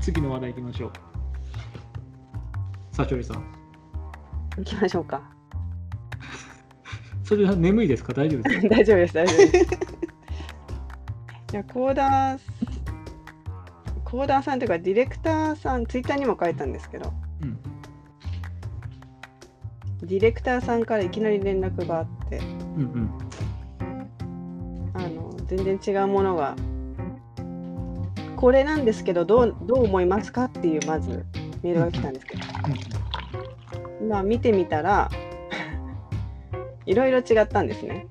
次の話題いきましょう。さちょりさん。行きましょうか。それは眠いですか？大丈夫ですか？大丈夫です、大丈夫です。いや、コーダー、コーダーさんというか、ディレクターさん、ツイッターにも書いたんですけど、うん。ディレクターさんからいきなり連絡があって、うんうん。あの全然違うものが、これなんですけど、どうどう思いますかっていう、まずメールが来たんですけど、まあ、見てみたら、いろいろ違ったんですね。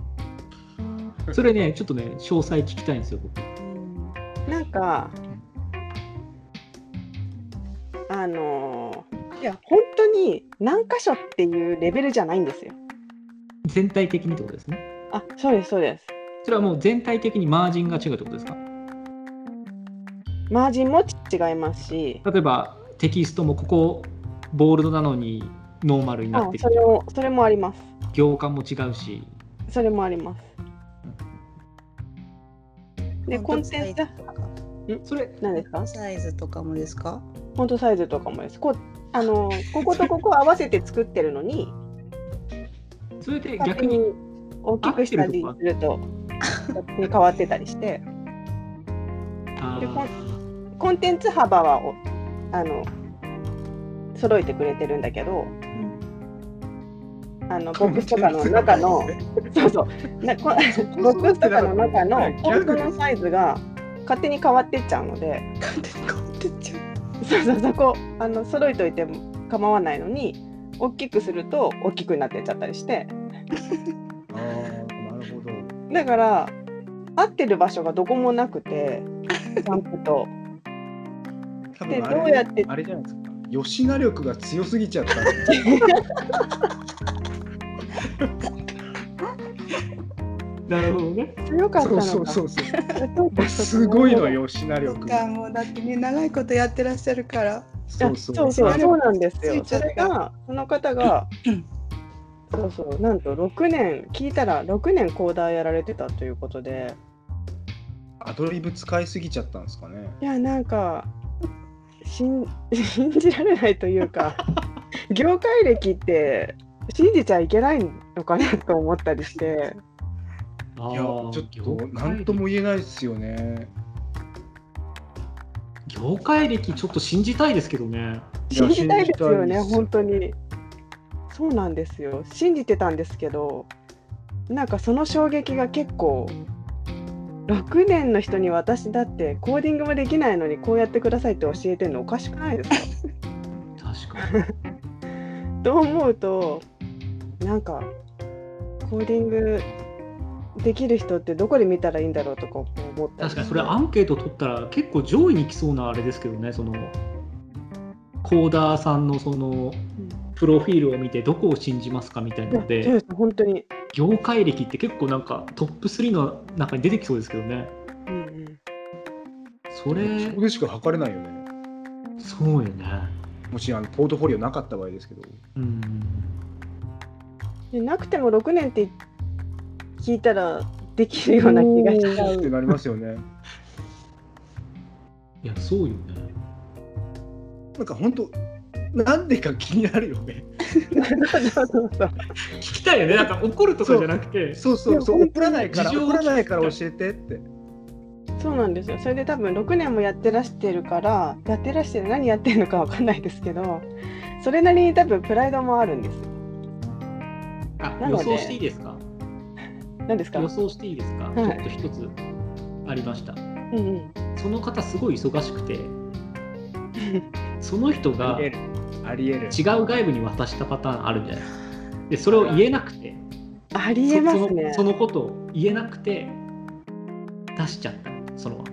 それね、ちょっとね、詳細聞きたいんですよ、僕。なんか、あのいや、本当に何箇所っていうレベルじゃないんですよ。全体的にってことですね。あ、そうです、そうです。それはもう全体的にマージンが違うってことですか？マージンも違いますし、例えばテキストもここボールドなのにノーマルになってるあそれもそれもあります。行間も違うし、それもあります。で、コンテンツ、それ、何ですか？サイズとかもですか？フォントサイズとかもです。こうあのこことここ合わせて作ってるのに、それで逆に、大きくしたりすると、変わってたりして、あでコンーコンテンツ幅はおあの揃えてくれてるんだけど、あのボックスとかの中の、そうそう、なこボックスとかの中のフォントのサイズが勝手に変わってっちゃうので、勝手に変わってっちゃう。そうそうそこあの揃えといても構わないのに、大きくすると大きくなってっちゃったりして、ああ、なるほど。だから合ってる場所がどこもなくて、ジャンプと。で多分あれどうやってあれじゃないですか。吉名力が強すぎちゃった。なるほどね。強かったのか。そうそうそうそう。そうかすごいの吉名そっ力。かもうだってね長いことやってらっしゃるからそうそうそうそうそうなんですよ。それがその方が そうそうなんと6年聞いたら6年コーダーやられてたということでアドリブ使いすぎちゃったんですかね。いやなんか信 信じられないというか 業界歴って信じちゃいけないのかなと思ったりしてあいや、ちょーっと何とも言えないですよね。業界歴ちょっと信じたいですけどね。信じたいですよね本当にそうなんですよ信じてたんですけどなんかその衝撃が結構6年の人に私だってコーディングもできないのにこうやってくださいって教えてるのおかしくないですか？確かに。と思うとなんかコーディングできる人ってどこで見たらいいんだろうとか思ったり確かに。それアンケート取ったら結構上位に来そうなあれですけどね、そのコーダーさんのそのプロフィールを見てどこを信じますかみたいなので、本当に、業界歴って結構なんかトップ3の中に出てきそうですけどね。うんうん、それそ、こでしか測れないよね。そうよね。もしあのポートフォリオなかった場合ですけど。うん。でなくても6年って聞いたらできるような気がしちゃう。ってなりますよね。いや、そうよね。なんか本当なんでか気になるよね。そうそうそう聞きたいよね。なんか怒るとかじゃなくて、そうそうそう。怒らないから事情を怒らないから教えてって。そうなんですよ。それで多分6年もやってらしてるから、やってらして何やってるのかわかんないですけど、それなりに多分プライドもあるんですよ。あなので予想していいですか？何ですか？予想していいですか、はいちょっと一つありました。うんうん。その方すごい忙しくて、その人が違ありえる。ありえる。う外部に渡したパターンあるんじゃない？で、それを言えなくて、ありえますねそ。そのそのことを言えなくて出しちゃったその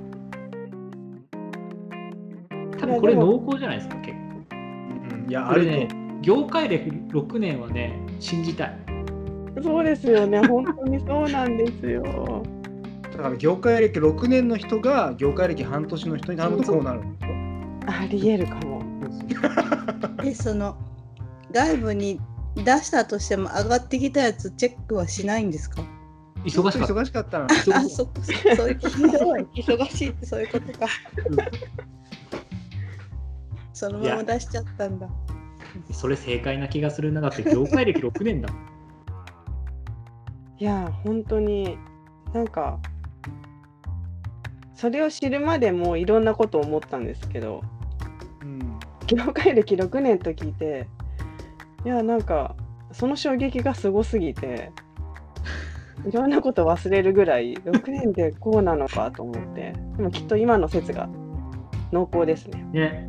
多分これ濃厚じゃないですか結構うんいや、あれね業界歴6年はね信じたいそうですよね。本当にそうなんですよ。だから業界歴6年の人が業界歴半年の人に頼むとこうなる。ありえるかも。でその外部に出したとしても上がってきたやつチェックはしないんですか？忙しかった。忙しかったら。忙しあそそういうひどい。忙しいってそういうことか。そのまま出しちゃったんだ。それ正解な気がするな。だって業界歴6年だもん。いや本当になんかそれを知るまでもいろんなことを思ったんですけどうん業界歴6年と聞いていやなんかその衝撃がすごすぎていろんなこと忘れるぐらい6年でこうなのかと思ってでもきっと今の説が濃厚ですね。ね。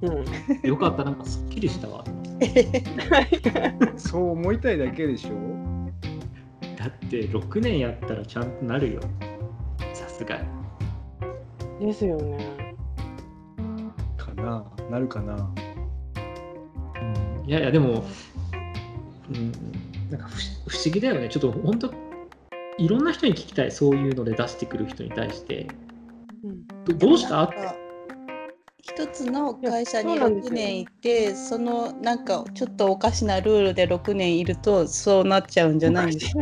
うん、よかった。なんかすっきりしたわ。そう思いたいだけでしょ？だって6年やったらちゃんとなるよ。さすがに。ですよね。かななるかな。うん。いやいやでも、うん、なんか不不思議だよね。ちょっと本当いろんな人に聞きたい。そういうので出してくる人に対して。うん。どどうした？一つの会社に6いやそうなんですよ。年いてそのなんかちょっとおかしなルールで6年いるとそうなっちゃうんじゃないんですか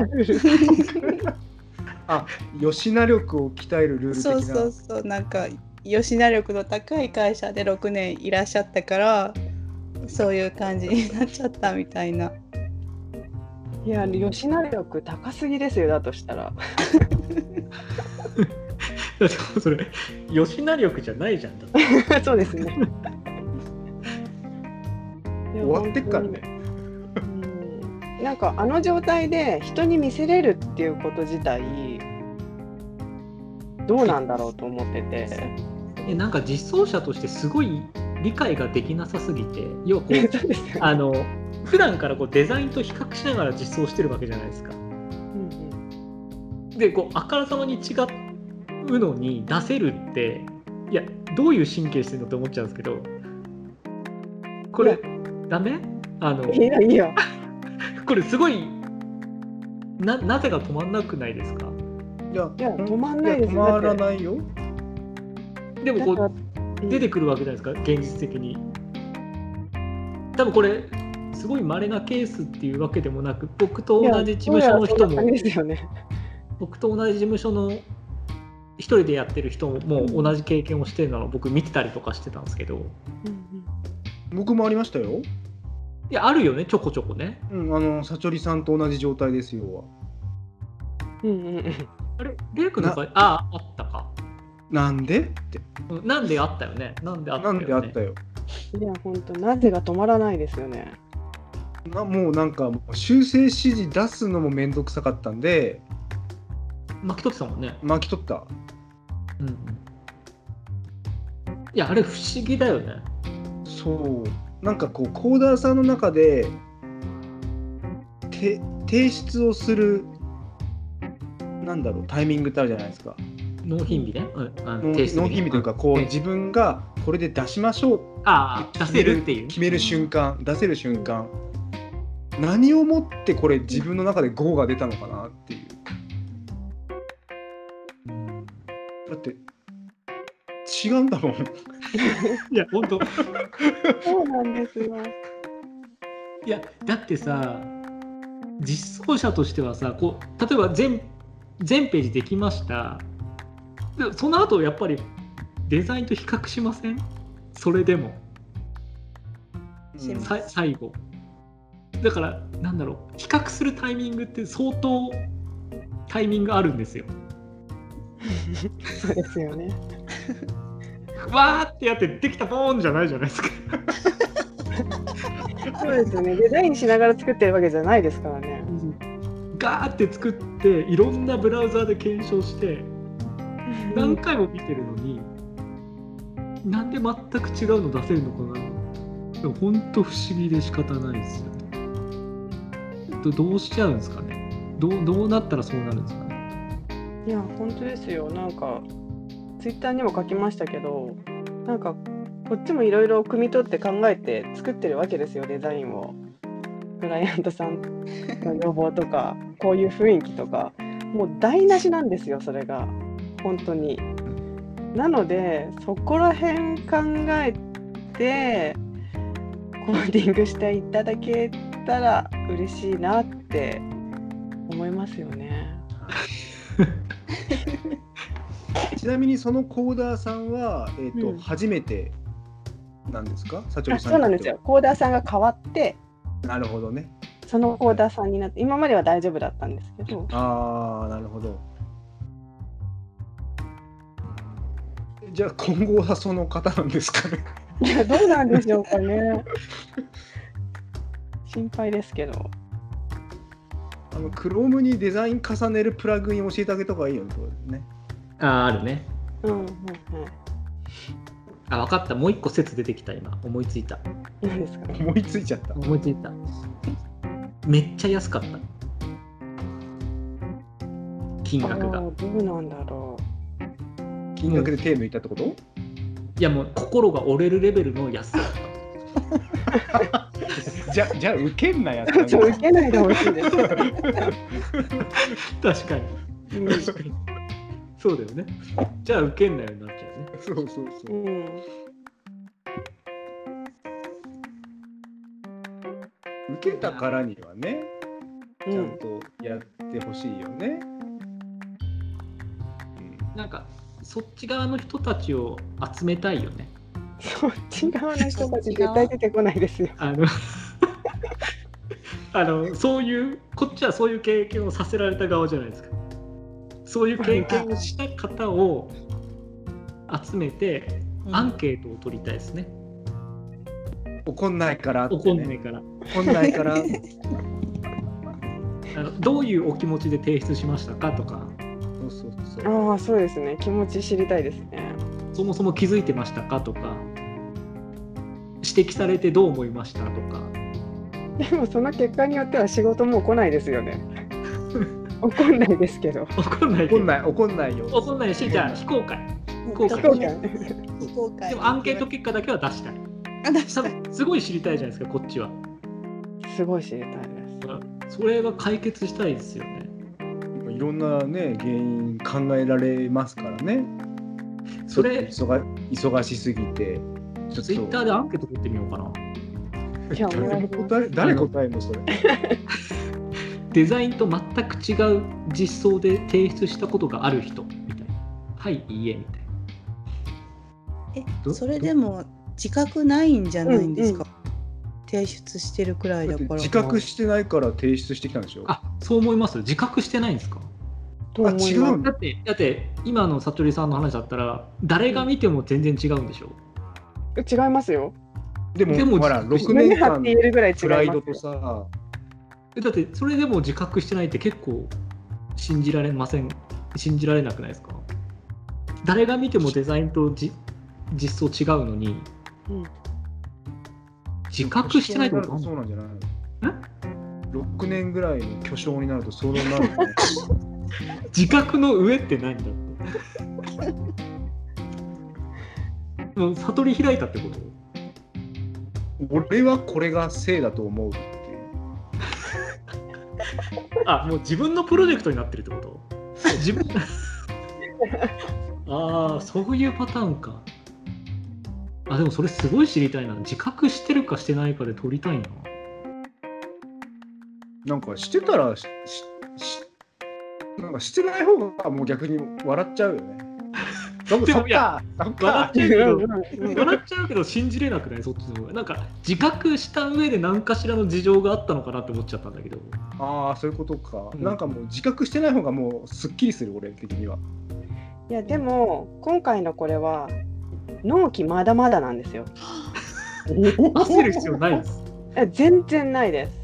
あ吉名力を鍛えるルール的な。そうそうそう。なんか吉名力の高い会社で6年いらっしゃったからそういう感じになっちゃったみたいな。いや吉野力高すぎですよだとしたら。だってそれ吉名力じゃないじゃんだってそうですね。終わってっからねうんなんかあの状態で人に見せれるっていうこと自体どうなんだろうと思っててえなんか実装者としてすごい理解ができなさすぎて要はこう あの普段からこうデザインと比較しながら実装してるわけじゃないですか。うんでこうあからさまに違うのに出せるっていやどういう神経してるのって思っちゃうんですけどこれダメ？あのうんいやいや。これすごいななぜか止まんなくないですか？いやいや止まんないですや止まらないよでもこう出てくるわけじゃないですか現実的に。多分これすごい稀なケースっていうわけでもなく僕と同じ事務所の人も。僕と同じ事務所の一人でやってる人も同じ経験をしてるのを僕見てたりとかしてたんですけど。うん僕もありましたよ。いやあるよねちょこちょこね。うんあのサチョリさんと同じ状態ですようんうんうんうん。あれレイ君の場合ああった。かなんで？って。うんなんであったよね。なんであったなよね。んであったよ。いや本当なぜが止まらないですよね。なもうなんか修正指示出すのもめんどくさかったんで巻き取ってたもんね。巻き取った。うんうん。いやあれ不思議だよね。そう。なんかこうコーダーさんの中でて提出をするなんだろうタイミングってあるじゃないですか納品日ね、うん、あ納提出日納品日というかこううん自分がこれで出しましょう。ああ出せるっていう。決める瞬間出せる瞬間。何をもってこれ自分の中で GO が出たのかなっていう。うんだって違うんだもん。いや本当。そうなんですよ。いやだってさ実装者としてはさこう例えば全全ページできましたでその後やっぱりデザインと比較しません？それでも。します。さ最後。だからなんだろう。比較するタイミングって相当タイミングあるんですよ。そうですよね。わーってやってできたボーンじゃないじゃないですか。そうですよね。デザインしながら作ってるわけじゃないですからね。ガーって作っていろんなブラウザーで検証して何回も見てるのに、なんで全く違うの出せるのかな。でも本当不思議で仕方ないですよね。どどうしちゃうんですかね。どうどうなったらそうなるんですかね。いや本当ですよ。なんかツイッターにも書きましたけど、なんかこっちもいろいろ汲み取って考えて作ってるわけですよデザインを。クライアントさんの 要望とかこういう雰囲気とか。もう台無しなんですよそれが本当に。なのでそこら辺考えてコーディングしていただけたら嬉しいなって思いますよね。ちなみにそのコーダーさんは、えーとうん。初めてなんですか？サチョあリさんそうなんですよ。コーダーさんが変わって、なるほどね。そのコーダーさんになって、今までは大丈夫だったんですけど、ああなるほどじゃあ今後はその方なんですかね。いや、どうなんでしょうかね。心配ですけど。あの Chrome にデザイン重ねるプラグイン教えてあげた方がいいよね。あああるね。うん、うん、うん。あ分かった。もう一個説出てきた今。思いついた。何ですか？思いついちゃった。思いついた。めっちゃ安かった。金額が。どうなんだろ金額で手抜いたってこと、いやもう心が折れるレベルの安さ じゃじゃあ受けんなやつう。ちょっと受けないでほしいです。確かにうん確かにそうだよねじゃあ受けんなようになっちゃうねそうそうそうう、ん。受けたからにはねうちゃんん。とやってほしいよね、なんかそっち側の人たちを集めたいよね。そっち側の人たち絶対出てこないですよ。あの あのそういうこっちはそういう経験をさせられた側じゃないですか。そういう経験をした方を集めてアンケートを取りたいですね、怒んないからね、怒んないから。怒んないから。あのどういうお気持ちで提出しましたかとかそう。ああ、そうですね。気持ち知りたいですね。そもそも気づいてましたかとか。指摘されてどう思いましたとか。でもその結果によっては仕事もう来ないですよね。怒んないですけど。怒んない。怒んない。怒んないよ。怒んないしじゃあ非公開。公開。非公開。非公開。でもアンケート結果だけは出したい。あ出した多分すごい知りたいじゃないですかこっちは。すごい知りたいです。それが解決したいですよね。いろんなね原因考えられますからね。それ忙忙しすぎて。ちょっツイッターでアンケート取ってみようかな。誰答え誰答えんのそれ。デザインと全く違う実装で提出したことがある人。みたいな。はいいいえみたいえどそれでも自覚ないんじゃないんですか、うん提出してるくらいだから。自覚してないから提出してきたんでしょ？なあそう思います。自覚してないんですか？あ違うだ。ってだって今のさとりさんの話だったら誰が見ても全然違うんでしょ？違いますよ。でもでもほら6胸年間張って言えるぐらい違いますプライドとさ。えだってそれでも自覚してないって結構信じられません？信じられなくないですか？誰が見てもデザインとじ実装違うのにうん。自覚してないってこと？そうなんじゃないの？6年ぐらいの巨匠になるとそうなるよね 自覚の上って何だって。もう悟り開いたってこと？俺はこれが正だと思うっていう。あもう自分のプロジェクトになってるってこと？自分？ああそういうパターンか。あでもそれすごい知りたいな。自覚してるかしてないかで取りたいな。なんかしてたらしなんかしてない方がもう逆に笑っちゃうよね。でもいや笑っちゃうけど笑っちゃうけど信じれなくない？そっちの方がなんか自覚した上で何かしらの事情があったのかなって思っちゃったんだけどああそういうことか、うんなんかもう自覚してない方がもうすっきりする俺的には。いやでも今回のこれは納期まだまだなんですよ。焦る必要ないですえ全然ないです。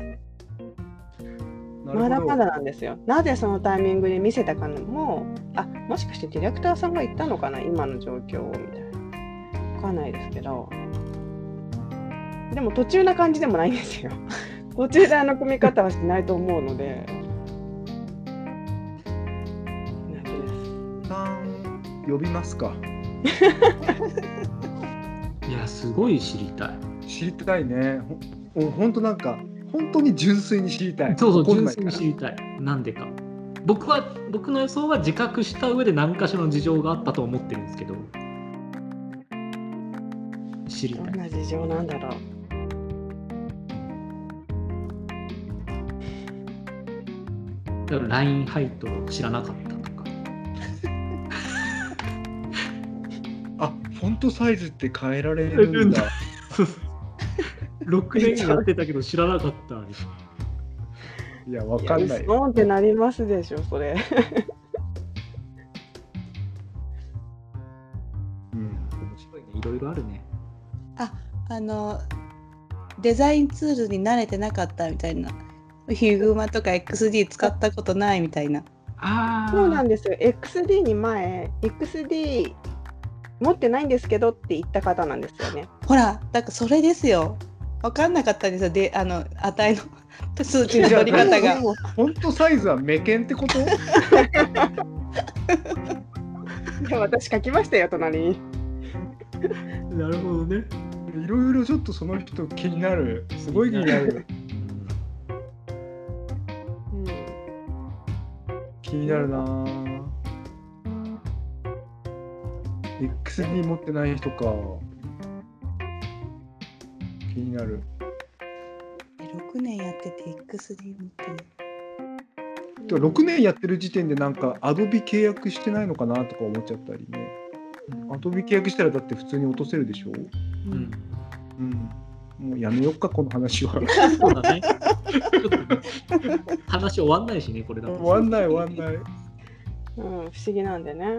まだまだなんですよ。なぜそのタイミングで見せたかのも、あもしかしてディレクターさんが言ったのかな、今の状況をみたいな。わかんないですけど。でも途中な感じでもないんですよ。途中であの組み方はしないと思うので。呼びますか。いやすごい知りたい知りたいね。ほほんとなんか本当に純粋に知りたい。そうそう純粋に知りたい。なんでか。僕は僕の予想は自覚した上で何かしらの事情があったと思ってるんですけど。知りたい。どんな事情なんだろう。だから LINE 配当を知らなかったとか。あフォントサイズって変えられるんだ。6年やってたけど知らなかったいやわかんない。よそうってなりますでしょそれ。うん。面白いね。いろいろあるね。あのデザインツールに慣れてなかったみたいな。ヒグマとか XD 使ったことないみたいな。ああそうなんですよ。XD に前 XD 持ってないんですけどって言った方なんですよね。ほら、だからそれですよ。分かんなかったんですよ。で、あの値の 数値の取り方が。本当サイズはメケンってこと？いや私書きましたよ隣に。なるほどね。いろいろちょっとその人気になる。すごい気になる。うん。気になるな。ぁ XD 持ってない人か気になる。6年やってて XD 持って。る。でも6年やってる時点でなんかアドビ契約してないのかなとか思っちゃったりね。アドビ契約したらだって普通に落とせるでしょ？うん。うん。もうやめよっかこの話は。そうだね。話終わんないしねこれだと。終わんない終わんない。うん、不思議なんでね。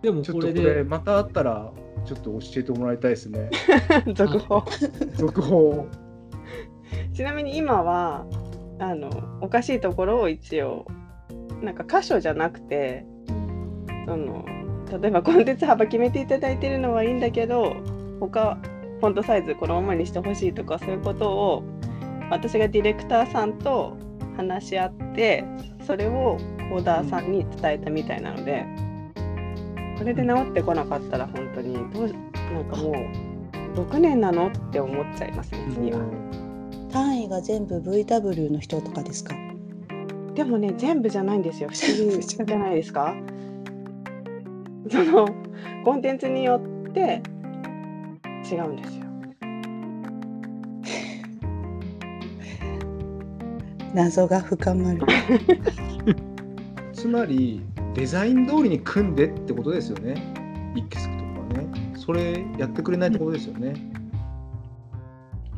でもちょっこれことれでまたあったらちょっと教えてもらいたいですね。続報。続報。ちなみに今はあのおかしいところを一応なんか箇所じゃなくてその例えばコンテンツ幅決めていただいてるのはいいんだけど他フォントサイズこのままにしてほしいとかそういうことを私がディレクターさんと話し合ってそれをコーダーさんに伝えたみたいなのでこれで治ってこなかったら本当にどうなんかもう6年なのって思っちゃいますね次は。単位が全部 VW の人とかですか？でもね全部じゃないんですよ。不思議 じゃないですか。そのコンテンツによって違うんですよ。謎が深まる。つまりデザイン通りに組んでってことですよね。イックスとかね。それやってくれないってことですよね。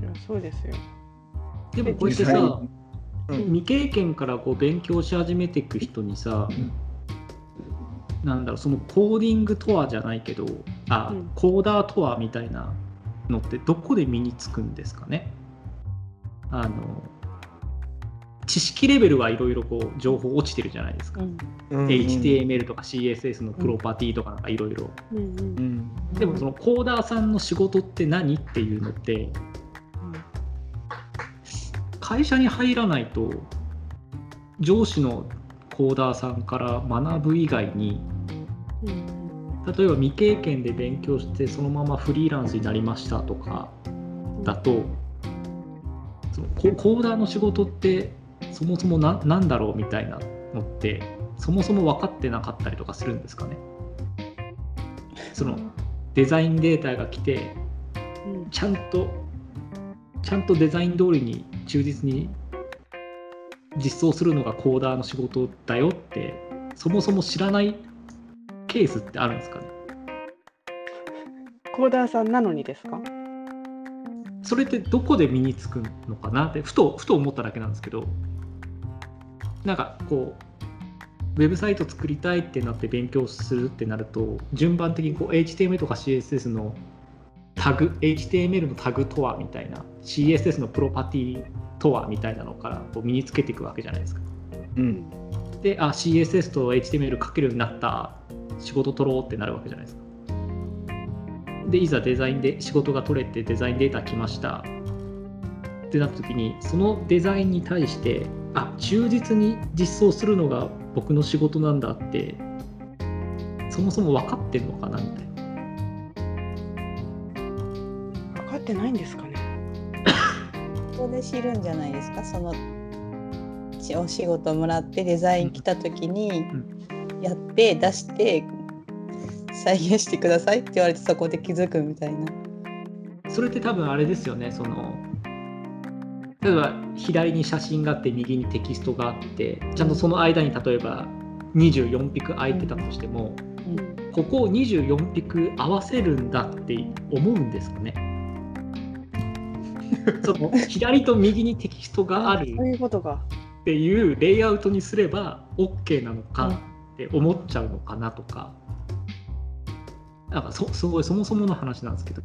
いやそうですよ。でもこうやってさうん。未経験からこう勉強し始めていく人にさ、なんだろうそのコーディングとはじゃないけどあ、うん。コーダーとはみたいなのってどこで身につくんですかね。あの知識レベルはいろいろこう情報落ちてるじゃないですか、うん。うん。HTML とか CSS のプロパティとかなんかいろいろ。でもそのコーダーさんの仕事って何っていうのって会社に入らないと上司のコーダーさんから学ぶ以外にうん。例えば未経験で勉強してそのままフリーランスになりましたとかだとそのココーダーの仕事ってそもそもな何だろうみたいなのってそもそも分かってなかったりとかするんですかね？そのデザインデータが来てうん。ちゃんとちゃんとデザイン通りに忠実に実装するのがコーダーの仕事だよってそもそも知らないケースってあるんですかね？コーダーさんなのにですか？それってどこで身につくのかなってふとふと思っただけなんですけどなんかこうウェブサイト作りたいってなって勉強するってなると順番的にこう HTML とか CSS のタグ HTML のタグとはみたいな CSS のプロパティとはみたいなのからこう身につけていくわけじゃないですか。うんであ CSS と HTML 書けるようになった仕事取ろうってなるわけじゃないですか。でいざデザインで仕事が取れてデザインデータ来ましたってなった時にそのデザインに対してあ忠実に実装するのが僕の仕事なんだってそもそも分かってんのかなみたいな。分かってないんですかね。ここで知るんじゃないですか？そのちお仕事もらってデザイン来た時にやって出して再現してくださいって言われてそこで気づくみたいな。それって多分あれですよね。その例えば左に写真があって右にテキストがあってちゃんとその間に例えば24ピク空いてたとしても、ここを24ピク合わせるんだって思うんですかね。その左と右にテキストがある。っていうレイアウトにすれば OK なのかって思っちゃうのかなとか、なんかそすごいそもそもの話なんですけど、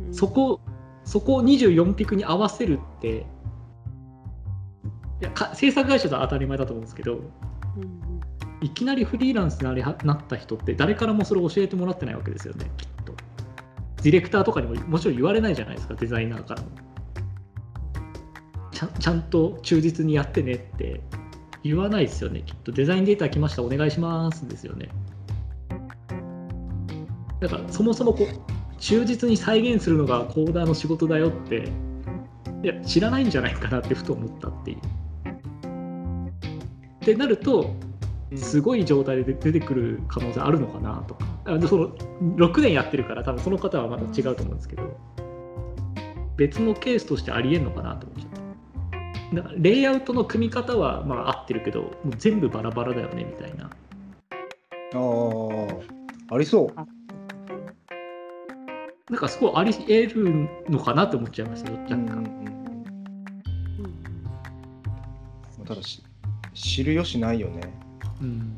うん。そこそこを24ピクに合わせるっていやか制作会社では当たり前だと思うんですけどうん。いきなりフリーランスになりはなった人って誰からもそれを教えてもらってないわけですよねきっと。ディレクターとかにももちろん言われないじゃないですかデザイナーからも。ちゃんちゃんと忠実にやってねって言わないですよねきっと。デザインデータ来ましたお願いしますですよね。だからそもそもこう忠実に再現するのがコーダーの仕事だよっていや知らないんじゃないかなってふと思ったっていう。ってなるとすごい状態で出てくる可能性あるのかなとか。あでその6年やってるから多分その方はまた違うと思うんですけど別のケースとしてありえんのかなと思っちゃっただからレイアウトの組み方はまあ合ってるけどもう全部バラバラだよねみたいな。ああありそうなんかすごいありえるのかなって思っちゃいましたよ若干、うんうんうん。ただし知る由ないよね。うん。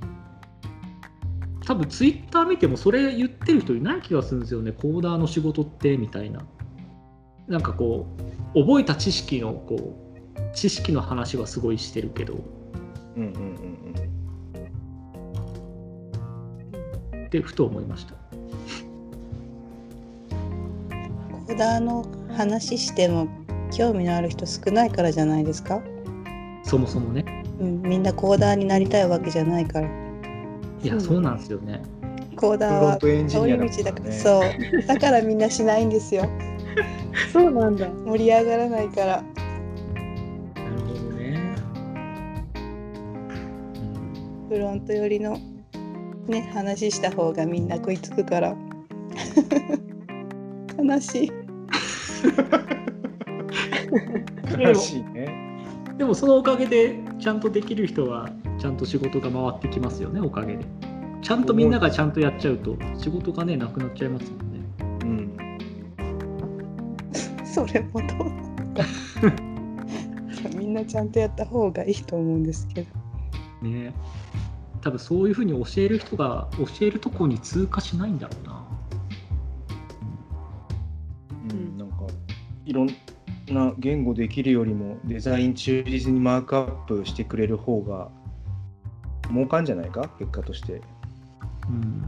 多分ツイッター見てもそれ言ってる人いない気がするんですよね。コーダーの仕事ってみたいな。なんかこう覚えた知識のこう知識の話はすごいしてるけど。うんうんうんってふと思いましたコーダーの話しても興味のある人少ないからじゃないですか、そもそもね。うん、みんなコーダーになりたいわけじゃないから。いやそうなんですよね。コーダーは通り道だからからねそうだからみんなしないんですよ。そうなんだ。盛り上がらないから。なるほどね、フロント寄りのね話した方がみんな食いつくから。悲しい悲しいね。うん、でもそのおかげでちゃんとできる人はちゃんと仕事が回ってきますよねおかげで。ちゃんとみんながちゃんとやっちゃうと仕事がねなくなっちゃいますもんね。うん。それもどうなんだいやみんなちゃんとやった方がいいと思うんですけど。ね。多分そういうふうに教える人が教えるとこに通過しないんだろうないろんな言語できるよりもデザイン忠実にマークアップしてくれる方が儲かんじゃないか？結果として。うん。